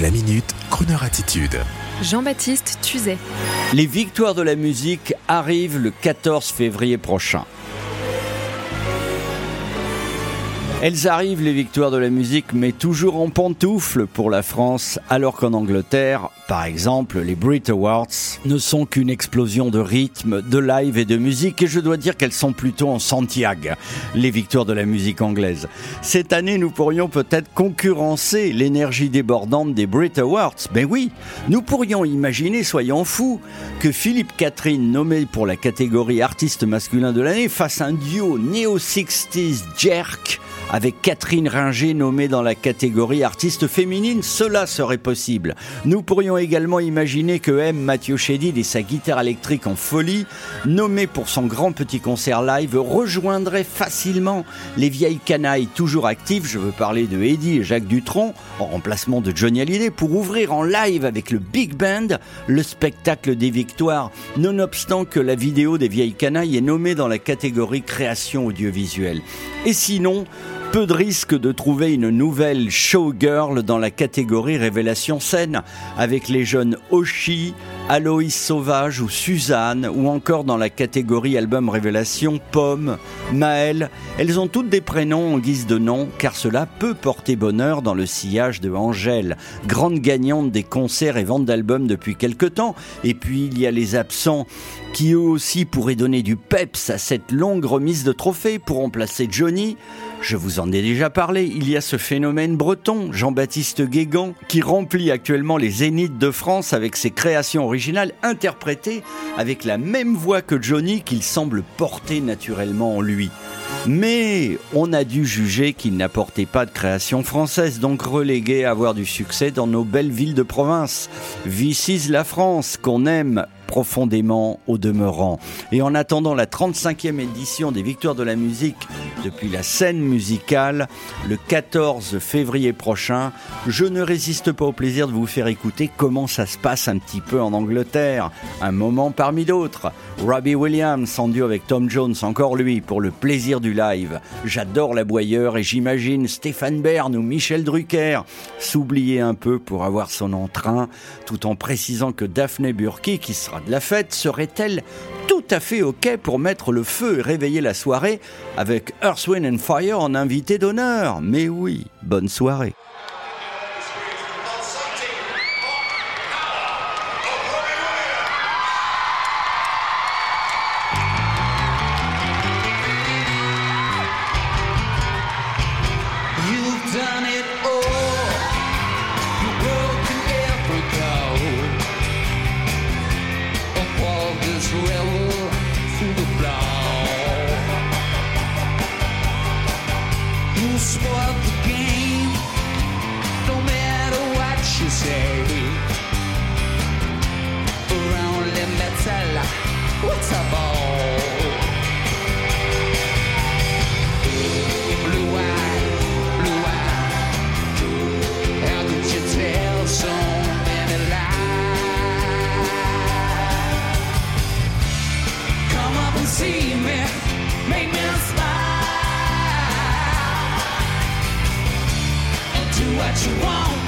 La minute, Kroneur attitude. Jean-Baptiste Tuzet. Les victoires de la musique arrivent le 14 février prochain. Elles arrivent, les victoires de la musique, mais toujours en pantoufle pour la France, alors qu'en Angleterre, par exemple, les Brit Awards ne sont qu'une explosion de rythme, de live et de musique, et je dois dire qu'elles sont plutôt en Santiago, les victoires de la musique anglaise. Cette année, nous pourrions peut-être concurrencer l'énergie débordante des Brit Awards. Mais oui, nous pourrions imaginer, soyons fous, que Philippe Catherine, nommé pour la catégorie artiste masculin de l'année, fasse un duo néo-60s jerk avec Catherine Ringer nommée dans la catégorie artiste féminine, cela serait possible. Nous pourrions également imaginer que M. Mathieu Chédid et sa guitare électrique en folie, nommé pour son grand petit concert live, rejoindraient facilement les vieilles canailles toujours actives, je veux parler de Eddie et Jacques Dutronc, en remplacement de Johnny Hallyday, pour ouvrir en live avec le Big Band le spectacle des victoires, nonobstant que la vidéo des vieilles canailles est nommée dans la catégorie création audiovisuelle. Et sinon, peu de risque de trouver une nouvelle showgirl dans la catégorie révélation scène, avec les jeunes Oshi, Aloïs Sauvage ou Suzanne, ou encore dans la catégorie album révélation Pomme, Maëlle. Elles ont toutes des prénoms en guise de nom, car cela peut porter bonheur dans le sillage de Angèle, grande gagnante des concerts et ventes d'albums depuis quelque temps. Et puis il y a les absents qui eux aussi pourraient donner du peps à cette longue remise de trophées pour remplacer Johnny. Je vous en ai déjà parlé, il y a ce phénomène breton, Jean-Baptiste Guégan, qui remplit actuellement les zéniths de France avec ses créations originales interprétées avec la même voix que Johnny qu'il semble porter naturellement en lui. Mais on a dû juger qu'il n'apportait pas de création française, donc relégué à avoir du succès dans nos belles villes de province. Vicis la France, qu'on aime profondément au demeurant. Et en attendant la 35e édition des Victoires de la musique depuis la scène musicale, le 14 février prochain, je ne résiste pas au plaisir de vous faire écouter comment ça se passe un petit peu en Angleterre. Un moment parmi d'autres. Robbie Williams en duo avec Tom Jones, encore lui, pour le plaisir du live. J'adore la boyeur et j'imagine Stéphane Bern ou Michel Drucker s'oublier un peu pour avoir son entrain, tout en précisant que Daphné Burki, qui sera la fête, serait-elle tout à fait OK pour mettre le feu et réveiller la soirée avec Earth, Wind and Fire en invité d'honneur? Mais oui, bonne soirée. You say. Around the metal, what's a ball? Oh? Blue eyes, blue eyes. How you tell so many lies? Come up and see me, make me smile, and do what you want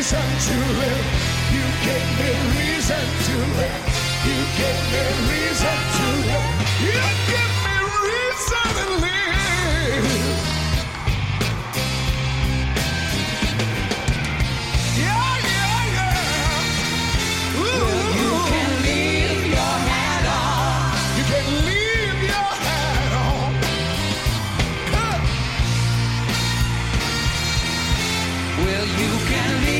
reason to live. You gave me reason to live. You gave me reason to live. You gave me reason to live. Yeah, yeah, yeah. Ooh. Well, you can leave your hat on. You can leave your hat on. Cut. Well, you can leave.